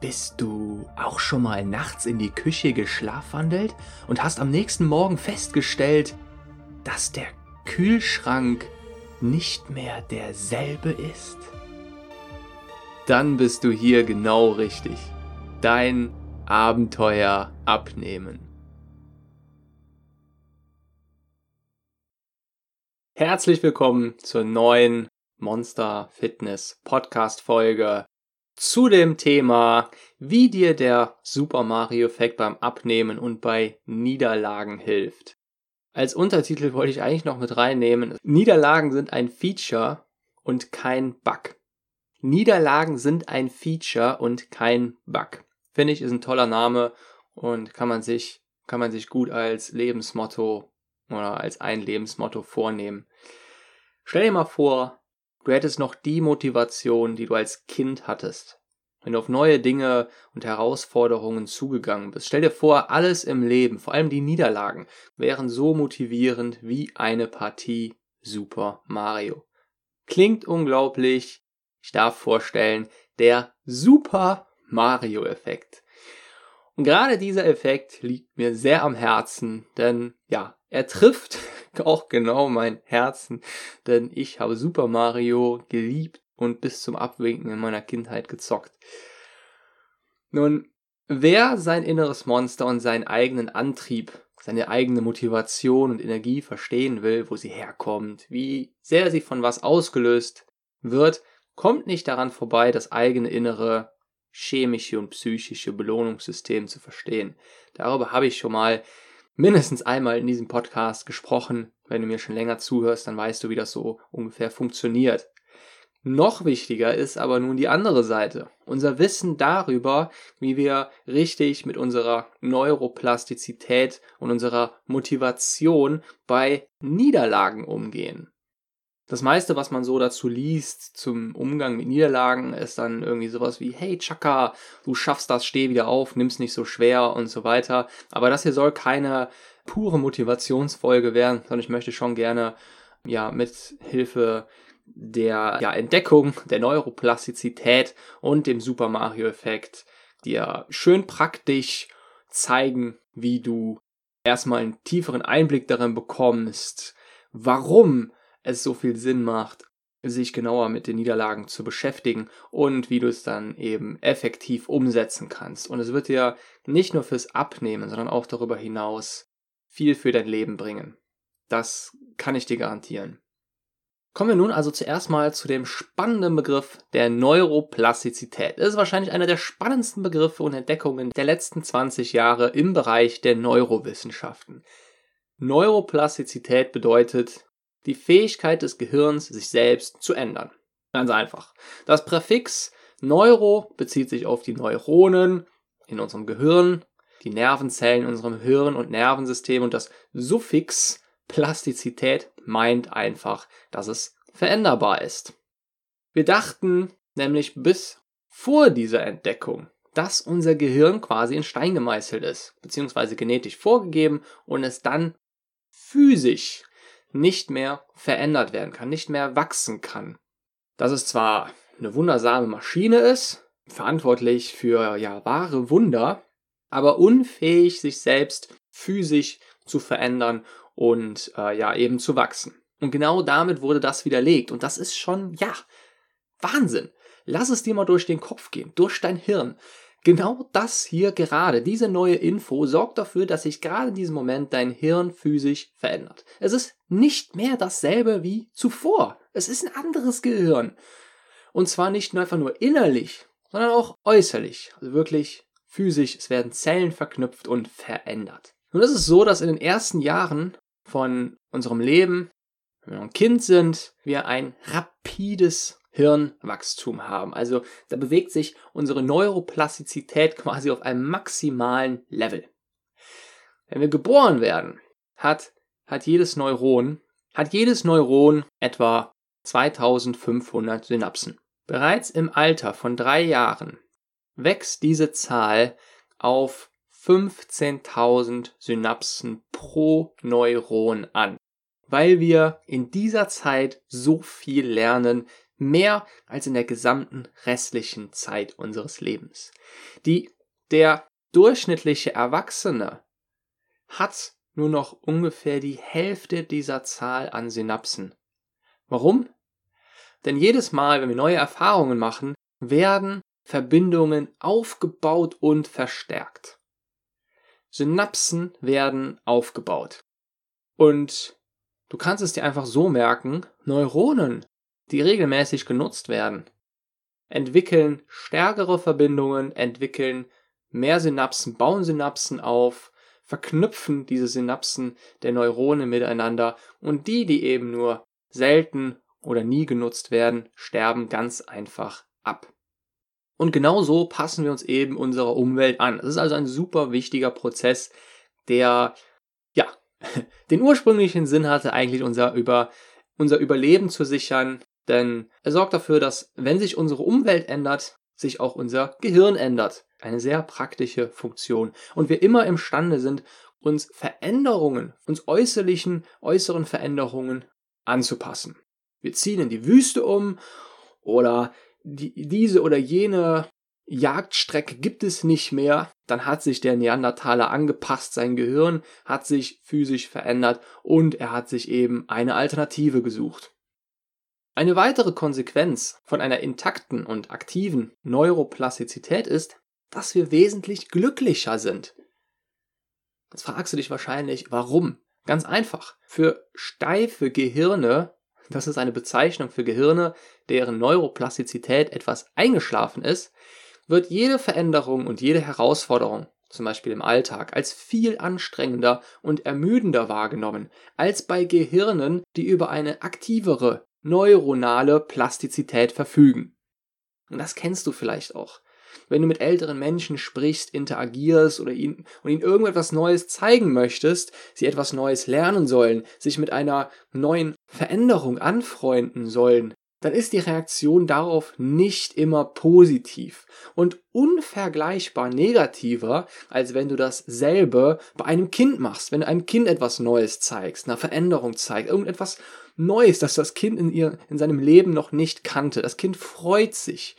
Bist du auch schon mal nachts in die Küche geschlafwandelt und hast am nächsten Morgen festgestellt, dass der Kühlschrank nicht mehr derselbe ist? Dann bist du hier genau richtig. Dein Abenteuer abnehmen. Herzlich willkommen zur neuen Monster Fitness Podcast Folge zu dem Thema, wie dir der Super Mario Effekt beim Abnehmen und bei Niederlagen hilft. Als Untertitel wollte ich eigentlich noch mit reinnehmen, Niederlagen sind ein Feature und kein Bug. Niederlagen sind ein Feature und kein Bug. Finde ich, ist ein toller Name und kann man sich, kann man sich gut als Lebensmotto oder als ein Lebensmotto vornehmen. Stell dir mal vor, Du hättest noch die Motivation, die du als Kind hattest. Wenn du auf neue Dinge und Herausforderungen zugegangen bist. Stell dir vor, alles im Leben, vor allem die Niederlagen, wären so motivierend wie eine Partie Super Mario. Klingt unglaublich. Ich darf vorstellen, der Super Mario Effekt. Und gerade dieser Effekt liegt mir sehr am Herzen, denn ja, er trifft auch genau mein Herzen, denn ich habe Super Mario geliebt und bis zum Abwinken in meiner Kindheit gezockt. Nun, wer sein inneres Monster und seinen eigenen Antrieb, seine eigene Motivation und Energie verstehen will, wo sie herkommt, wie sehr sie von was ausgelöst wird, kommt nicht daran vorbei, das eigene innere chemische und psychische Belohnungssystem zu verstehen. Darüber habe ich schon mal mindestens einmal in diesem Podcast gesprochen. Wenn du mir schon länger zuhörst, dann weißt du, wie das so ungefähr funktioniert. Noch wichtiger ist aber nun die andere Seite. Unser Wissen darüber, wie wir richtig mit unserer Neuroplastizität und unserer Motivation bei Niederlagen umgehen das meiste, was man so dazu liest zum Umgang mit Niederlagen, ist dann irgendwie sowas wie, hey Chaka, du schaffst das, steh wieder auf, nimm's nicht so schwer und so weiter. Aber das hier soll keine pure Motivationsfolge werden, sondern ich möchte schon gerne, ja, mit Hilfe der ja, Entdeckung der Neuroplastizität und dem Super Mario Effekt dir schön praktisch zeigen, wie du erstmal einen tieferen Einblick darin bekommst, warum es so viel Sinn macht, sich genauer mit den Niederlagen zu beschäftigen und wie du es dann eben effektiv umsetzen kannst. Und es wird dir nicht nur fürs Abnehmen, sondern auch darüber hinaus viel für dein Leben bringen. Das kann ich dir garantieren. Kommen wir nun also zuerst mal zu dem spannenden Begriff der Neuroplastizität. Das ist wahrscheinlich einer der spannendsten Begriffe und Entdeckungen der letzten 20 Jahre im Bereich der Neurowissenschaften. Neuroplastizität bedeutet, die Fähigkeit des Gehirns, sich selbst zu ändern. Ganz einfach. Das Präfix Neuro bezieht sich auf die Neuronen in unserem Gehirn, die Nervenzellen in unserem Hirn und Nervensystem und das Suffix Plastizität meint einfach, dass es veränderbar ist. Wir dachten nämlich bis vor dieser Entdeckung, dass unser Gehirn quasi in Stein gemeißelt ist, beziehungsweise genetisch vorgegeben und es dann physisch nicht mehr verändert werden kann, nicht mehr wachsen kann. Dass es zwar eine wundersame Maschine ist, verantwortlich für ja wahre Wunder, aber unfähig, sich selbst physisch zu verändern und äh, ja eben zu wachsen. Und genau damit wurde das widerlegt. Und das ist schon, ja, Wahnsinn. Lass es dir mal durch den Kopf gehen, durch dein Hirn. Genau das hier gerade, diese neue Info sorgt dafür, dass sich gerade in diesem Moment dein Hirn physisch verändert. Es ist nicht mehr dasselbe wie zuvor. Es ist ein anderes Gehirn. Und zwar nicht nur einfach nur innerlich, sondern auch äußerlich. Also wirklich physisch. Es werden Zellen verknüpft und verändert. Es ist so, dass in den ersten Jahren von unserem Leben, wenn wir ein Kind sind, wir ein rapides Hirnwachstum haben. Also da bewegt sich unsere Neuroplastizität quasi auf einem maximalen Level. Wenn wir geboren werden, hat, hat jedes Neuron, hat jedes Neuron etwa 2500 Synapsen. Bereits im Alter von drei Jahren wächst diese Zahl auf 15.000 Synapsen pro Neuron an, weil wir in dieser Zeit so viel lernen, Mehr als in der gesamten restlichen Zeit unseres Lebens. Die, der durchschnittliche Erwachsene hat nur noch ungefähr die Hälfte dieser Zahl an Synapsen. Warum? Denn jedes Mal, wenn wir neue Erfahrungen machen, werden Verbindungen aufgebaut und verstärkt. Synapsen werden aufgebaut. Und du kannst es dir einfach so merken, Neuronen, die regelmäßig genutzt werden, entwickeln stärkere Verbindungen, entwickeln mehr Synapsen, bauen Synapsen auf, verknüpfen diese Synapsen der Neurone miteinander und die, die eben nur selten oder nie genutzt werden, sterben ganz einfach ab. Und genau so passen wir uns eben unserer Umwelt an. Es ist also ein super wichtiger Prozess, der, ja, den ursprünglichen Sinn hatte, eigentlich unser, über, unser Überleben zu sichern. Denn er sorgt dafür, dass, wenn sich unsere Umwelt ändert, sich auch unser Gehirn ändert. Eine sehr praktische Funktion. Und wir immer imstande sind, uns Veränderungen, uns äußerlichen, äußeren Veränderungen anzupassen. Wir ziehen in die Wüste um oder die, diese oder jene Jagdstrecke gibt es nicht mehr, dann hat sich der Neandertaler angepasst, sein Gehirn hat sich physisch verändert und er hat sich eben eine Alternative gesucht. Eine weitere Konsequenz von einer intakten und aktiven Neuroplastizität ist, dass wir wesentlich glücklicher sind. Jetzt fragst du dich wahrscheinlich, warum? Ganz einfach. Für steife Gehirne das ist eine Bezeichnung für Gehirne, deren Neuroplastizität etwas eingeschlafen ist, wird jede Veränderung und jede Herausforderung, zum Beispiel im Alltag, als viel anstrengender und ermüdender wahrgenommen, als bei Gehirnen, die über eine aktivere neuronale Plastizität verfügen. Und das kennst du vielleicht auch wenn du mit älteren Menschen sprichst, interagierst oder ihnen, und ihnen irgendetwas Neues zeigen möchtest, sie etwas Neues lernen sollen, sich mit einer neuen Veränderung anfreunden sollen, dann ist die Reaktion darauf nicht immer positiv und unvergleichbar negativer, als wenn du dasselbe bei einem Kind machst, wenn du einem Kind etwas Neues zeigst, eine Veränderung zeigst, irgendetwas Neues, das das Kind in, ihr, in seinem Leben noch nicht kannte. Das Kind freut sich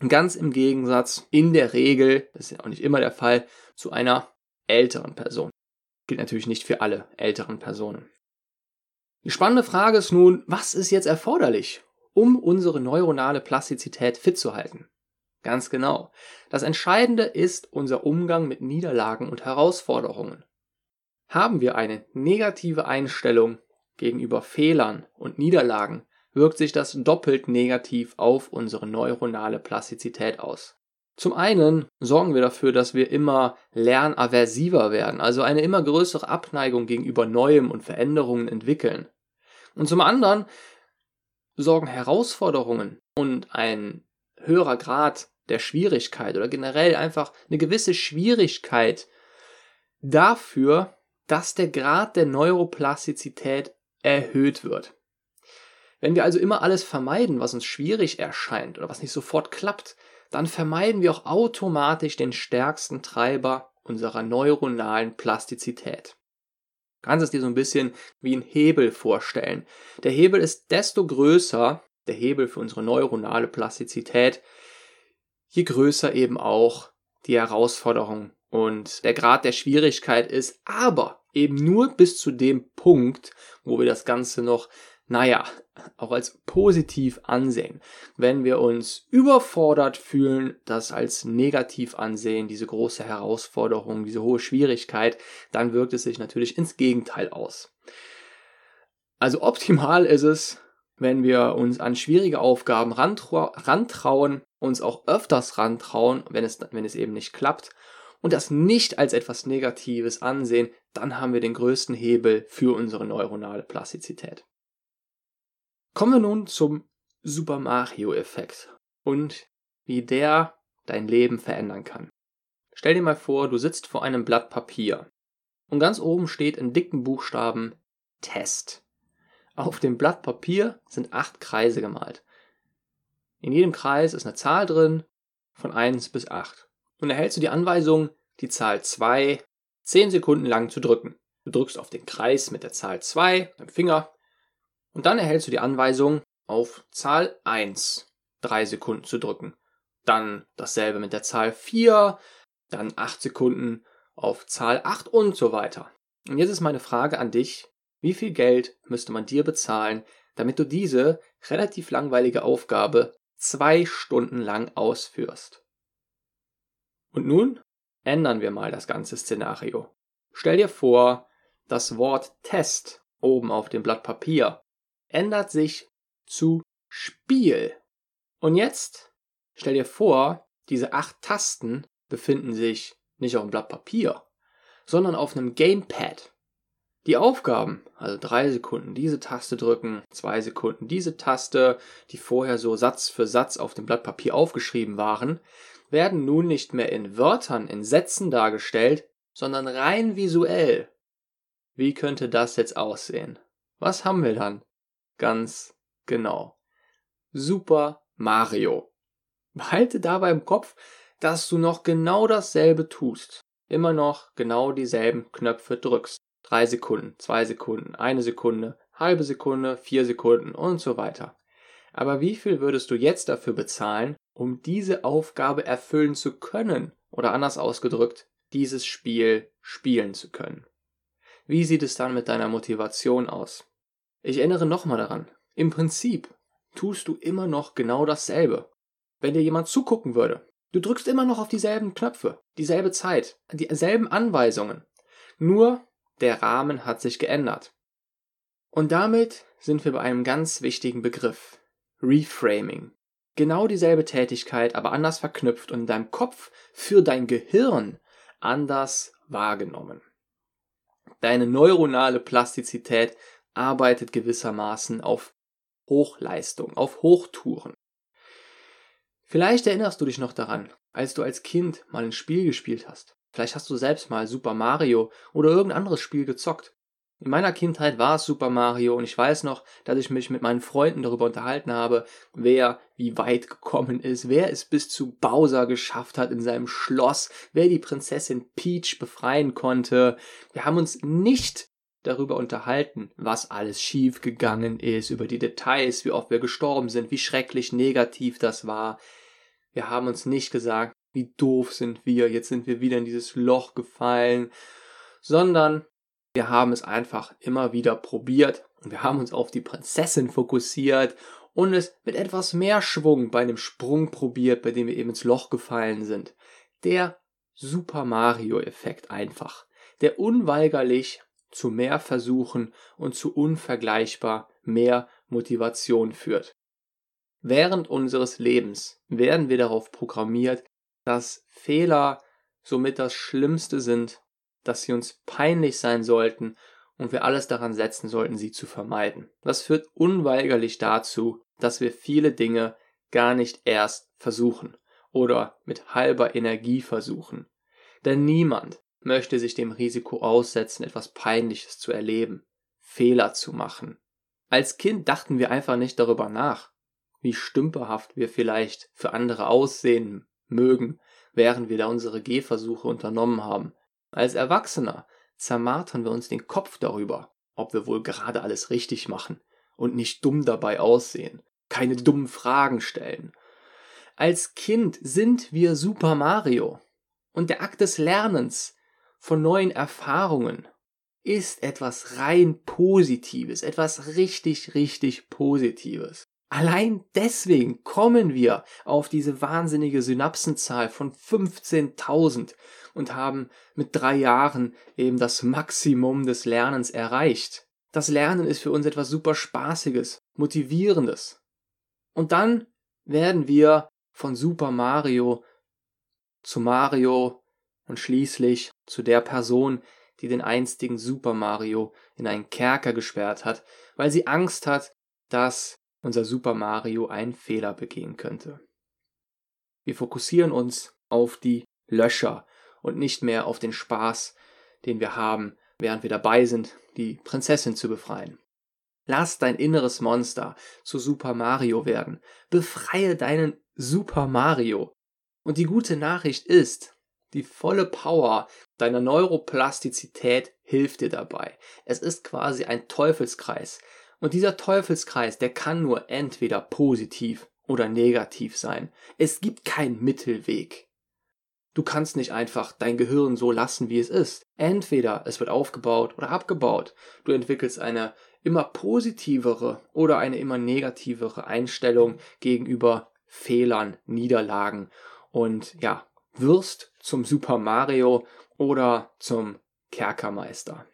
und ganz im Gegensatz, in der Regel, das ist ja auch nicht immer der Fall, zu einer älteren Person. Gilt natürlich nicht für alle älteren Personen. Die spannende Frage ist nun, was ist jetzt erforderlich, um unsere neuronale Plastizität fit zu halten? Ganz genau. Das Entscheidende ist unser Umgang mit Niederlagen und Herausforderungen. Haben wir eine negative Einstellung gegenüber Fehlern und Niederlagen, wirkt sich das doppelt negativ auf unsere neuronale Plastizität aus. Zum einen sorgen wir dafür, dass wir immer lernaversiver werden, also eine immer größere Abneigung gegenüber Neuem und Veränderungen entwickeln. Und zum anderen sorgen Herausforderungen und ein höherer Grad der Schwierigkeit oder generell einfach eine gewisse Schwierigkeit dafür, dass der Grad der Neuroplastizität erhöht wird. Wenn wir also immer alles vermeiden, was uns schwierig erscheint oder was nicht sofort klappt, dann vermeiden wir auch automatisch den stärksten Treiber unserer neuronalen Plastizität. Kannst es dir so ein bisschen wie ein Hebel vorstellen. Der Hebel ist desto größer, der Hebel für unsere neuronale Plastizität, je größer eben auch die Herausforderung und der Grad der Schwierigkeit ist, aber eben nur bis zu dem Punkt, wo wir das Ganze noch naja, auch als positiv ansehen. Wenn wir uns überfordert fühlen, das als negativ ansehen, diese große Herausforderung, diese hohe Schwierigkeit, dann wirkt es sich natürlich ins Gegenteil aus. Also optimal ist es, wenn wir uns an schwierige Aufgaben rantrauen, uns auch öfters rantrauen, wenn es, wenn es eben nicht klappt, und das nicht als etwas Negatives ansehen, dann haben wir den größten Hebel für unsere neuronale Plastizität. Kommen wir nun zum Super Mario-Effekt und wie der dein Leben verändern kann. Stell dir mal vor, du sitzt vor einem Blatt Papier und ganz oben steht in dicken Buchstaben Test. Auf dem Blatt Papier sind acht Kreise gemalt. In jedem Kreis ist eine Zahl drin von 1 bis 8. Und erhältst du die Anweisung, die Zahl 2 10 Sekunden lang zu drücken. Du drückst auf den Kreis mit der Zahl 2, deinem Finger, und dann erhältst du die Anweisung, auf Zahl 1 drei Sekunden zu drücken. Dann dasselbe mit der Zahl 4, dann 8 Sekunden auf Zahl 8 und so weiter. Und jetzt ist meine Frage an dich, wie viel Geld müsste man dir bezahlen, damit du diese relativ langweilige Aufgabe zwei Stunden lang ausführst? Und nun ändern wir mal das ganze Szenario. Stell dir vor, das Wort Test oben auf dem Blatt Papier ändert sich zu Spiel. Und jetzt stell dir vor, diese acht Tasten befinden sich nicht auf dem Blatt Papier, sondern auf einem Gamepad. Die Aufgaben, also drei Sekunden diese Taste drücken, zwei Sekunden diese Taste, die vorher so Satz für Satz auf dem Blatt Papier aufgeschrieben waren, werden nun nicht mehr in Wörtern, in Sätzen dargestellt, sondern rein visuell. Wie könnte das jetzt aussehen? Was haben wir dann? Ganz genau. Super Mario. Behalte dabei im Kopf, dass du noch genau dasselbe tust. Immer noch genau dieselben Knöpfe drückst. Drei Sekunden, zwei Sekunden, eine Sekunde, halbe Sekunde, vier Sekunden und so weiter. Aber wie viel würdest du jetzt dafür bezahlen, um diese Aufgabe erfüllen zu können? Oder anders ausgedrückt, dieses Spiel spielen zu können. Wie sieht es dann mit deiner Motivation aus? Ich erinnere nochmal daran. Im Prinzip tust du immer noch genau dasselbe. Wenn dir jemand zugucken würde, du drückst immer noch auf dieselben Knöpfe, dieselbe Zeit, dieselben Anweisungen. Nur der Rahmen hat sich geändert. Und damit sind wir bei einem ganz wichtigen Begriff. Reframing. Genau dieselbe Tätigkeit, aber anders verknüpft und in deinem Kopf für dein Gehirn anders wahrgenommen. Deine neuronale Plastizität arbeitet gewissermaßen auf Hochleistung, auf Hochtouren. Vielleicht erinnerst du dich noch daran, als du als Kind mal ein Spiel gespielt hast. Vielleicht hast du selbst mal Super Mario oder irgendein anderes Spiel gezockt. In meiner Kindheit war es Super Mario und ich weiß noch, dass ich mich mit meinen Freunden darüber unterhalten habe, wer wie weit gekommen ist, wer es bis zu Bowser geschafft hat in seinem Schloss, wer die Prinzessin Peach befreien konnte. Wir haben uns nicht darüber unterhalten, was alles schief gegangen ist, über die Details, wie oft wir gestorben sind, wie schrecklich negativ das war. Wir haben uns nicht gesagt, wie doof sind wir, jetzt sind wir wieder in dieses Loch gefallen, sondern wir haben es einfach immer wieder probiert und wir haben uns auf die Prinzessin fokussiert und es mit etwas mehr Schwung bei einem Sprung probiert, bei dem wir eben ins Loch gefallen sind. Der Super Mario-Effekt einfach, der unweigerlich zu mehr Versuchen und zu unvergleichbar mehr Motivation führt. Während unseres Lebens werden wir darauf programmiert, dass Fehler somit das Schlimmste sind, dass sie uns peinlich sein sollten und wir alles daran setzen sollten, sie zu vermeiden. Das führt unweigerlich dazu, dass wir viele Dinge gar nicht erst versuchen oder mit halber Energie versuchen. Denn niemand möchte sich dem Risiko aussetzen, etwas Peinliches zu erleben, Fehler zu machen. Als Kind dachten wir einfach nicht darüber nach, wie stümperhaft wir vielleicht für andere aussehen mögen, während wir da unsere Gehversuche unternommen haben. Als Erwachsener zermartern wir uns den Kopf darüber, ob wir wohl gerade alles richtig machen und nicht dumm dabei aussehen, keine dummen Fragen stellen. Als Kind sind wir Super Mario und der Akt des Lernens von neuen Erfahrungen ist etwas rein Positives, etwas richtig, richtig Positives. Allein deswegen kommen wir auf diese wahnsinnige Synapsenzahl von 15.000 und haben mit drei Jahren eben das Maximum des Lernens erreicht. Das Lernen ist für uns etwas super Spaßiges, Motivierendes. Und dann werden wir von Super Mario zu Mario und schließlich zu der Person, die den einstigen Super Mario in einen Kerker gesperrt hat, weil sie Angst hat, dass unser Super Mario einen Fehler begehen könnte. Wir fokussieren uns auf die Löcher und nicht mehr auf den Spaß, den wir haben, während wir dabei sind, die Prinzessin zu befreien. Lass dein inneres Monster zu Super Mario werden. Befreie deinen Super Mario. Und die gute Nachricht ist, die volle Power deiner Neuroplastizität hilft dir dabei. Es ist quasi ein Teufelskreis Und dieser Teufelskreis, der kann nur entweder positiv oder negativ sein. Es gibt keinen Mittelweg. Du kannst nicht einfach dein Gehirn so lassen, wie es ist. Entweder es wird aufgebaut oder abgebaut. Du entwickelst eine immer positivere oder eine immer negativere Einstellung gegenüber Fehlern, Niederlagen und ja, wirst zum Super Mario oder zum Kerkermeister.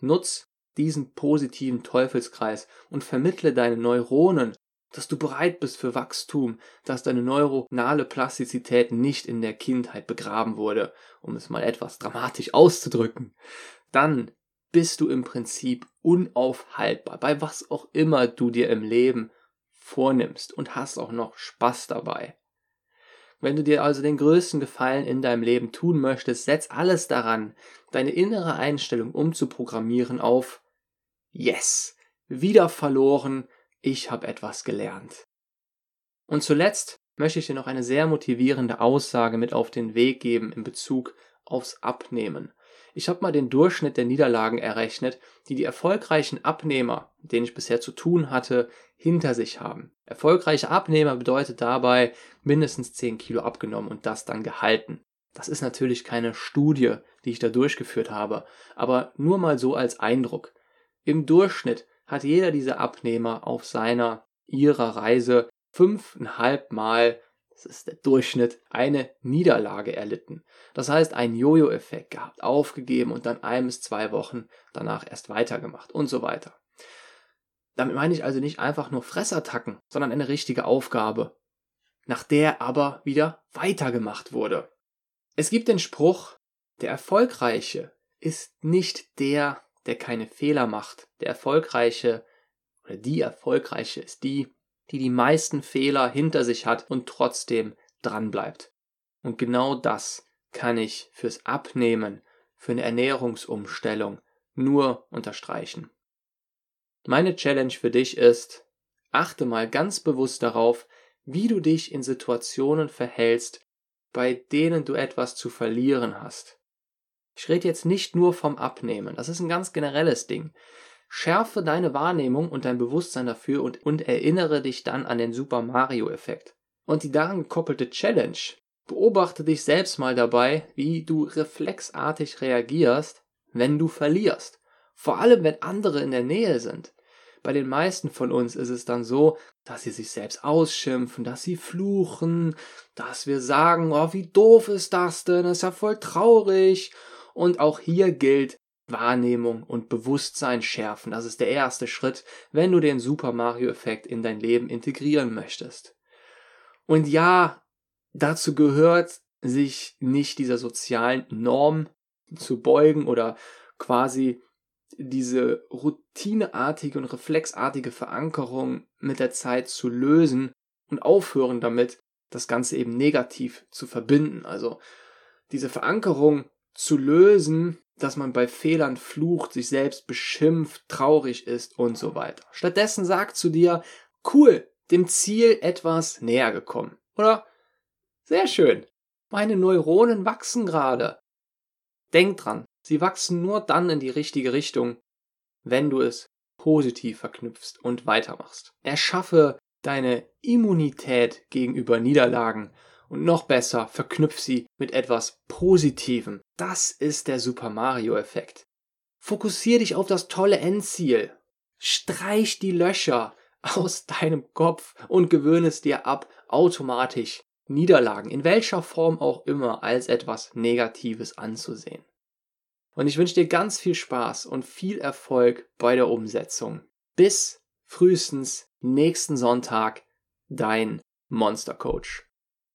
Nutz diesen positiven Teufelskreis und vermittle deinen Neuronen dass du bereit bist für Wachstum, dass deine neuronale Plastizität nicht in der Kindheit begraben wurde, um es mal etwas dramatisch auszudrücken, dann bist du im Prinzip unaufhaltbar bei was auch immer du dir im Leben vornimmst und hast auch noch Spaß dabei. Wenn du dir also den größten Gefallen in deinem Leben tun möchtest, setz alles daran, deine innere Einstellung umzuprogrammieren auf Yes, wieder verloren, ich habe etwas gelernt. Und zuletzt möchte ich dir noch eine sehr motivierende Aussage mit auf den Weg geben in Bezug aufs Abnehmen. Ich habe mal den Durchschnitt der Niederlagen errechnet, die die erfolgreichen Abnehmer, denen ich bisher zu tun hatte, hinter sich haben. Erfolgreiche Abnehmer bedeutet dabei mindestens 10 Kilo abgenommen und das dann gehalten. Das ist natürlich keine Studie, die ich da durchgeführt habe, aber nur mal so als Eindruck. Im Durchschnitt hat jeder dieser Abnehmer auf seiner, ihrer Reise fünfeinhalb Mal, das ist der Durchschnitt, eine Niederlage erlitten. Das heißt, einen Jojo-Effekt gehabt, aufgegeben und dann ein bis zwei Wochen danach erst weitergemacht und so weiter. Damit meine ich also nicht einfach nur Fressattacken, sondern eine richtige Aufgabe, nach der aber wieder weitergemacht wurde. Es gibt den Spruch, der Erfolgreiche ist nicht der, der keine Fehler macht. Der Erfolgreiche oder die Erfolgreiche ist die, die die meisten Fehler hinter sich hat und trotzdem dran bleibt. Und genau das kann ich fürs Abnehmen, für eine Ernährungsumstellung nur unterstreichen. Meine Challenge für dich ist, achte mal ganz bewusst darauf, wie du dich in Situationen verhältst, bei denen du etwas zu verlieren hast. Ich rede jetzt nicht nur vom Abnehmen, das ist ein ganz generelles Ding. Schärfe deine Wahrnehmung und dein Bewusstsein dafür und, und erinnere dich dann an den Super Mario-Effekt. Und die daran gekoppelte Challenge. Beobachte dich selbst mal dabei, wie du reflexartig reagierst, wenn du verlierst. Vor allem, wenn andere in der Nähe sind. Bei den meisten von uns ist es dann so, dass sie sich selbst ausschimpfen, dass sie fluchen, dass wir sagen, oh, wie doof ist das denn, das ist ja voll traurig und auch hier gilt Wahrnehmung und Bewusstsein schärfen. Das ist der erste Schritt, wenn du den Super Mario-Effekt in dein Leben integrieren möchtest. Und ja, dazu gehört, sich nicht dieser sozialen Norm zu beugen oder quasi diese routineartige und reflexartige Verankerung mit der Zeit zu lösen und aufhören damit, das Ganze eben negativ zu verbinden. Also diese Verankerung zu lösen, dass man bei Fehlern flucht, sich selbst beschimpft, traurig ist und so weiter. Stattdessen sagt zu dir, cool, dem Ziel etwas näher gekommen. Oder sehr schön, meine Neuronen wachsen gerade. Denk dran, sie wachsen nur dann in die richtige Richtung, wenn du es positiv verknüpfst und weitermachst. Erschaffe deine Immunität gegenüber Niederlagen und noch besser, verknüpf sie mit etwas Positivem. Das ist der Super Mario-Effekt. Fokussier dich auf das tolle Endziel. Streich die Löcher aus deinem Kopf und gewöhne es dir ab, automatisch Niederlagen, in welcher Form auch immer, als etwas Negatives anzusehen. Und ich wünsche dir ganz viel Spaß und viel Erfolg bei der Umsetzung. Bis frühestens nächsten Sonntag, dein Monster Coach.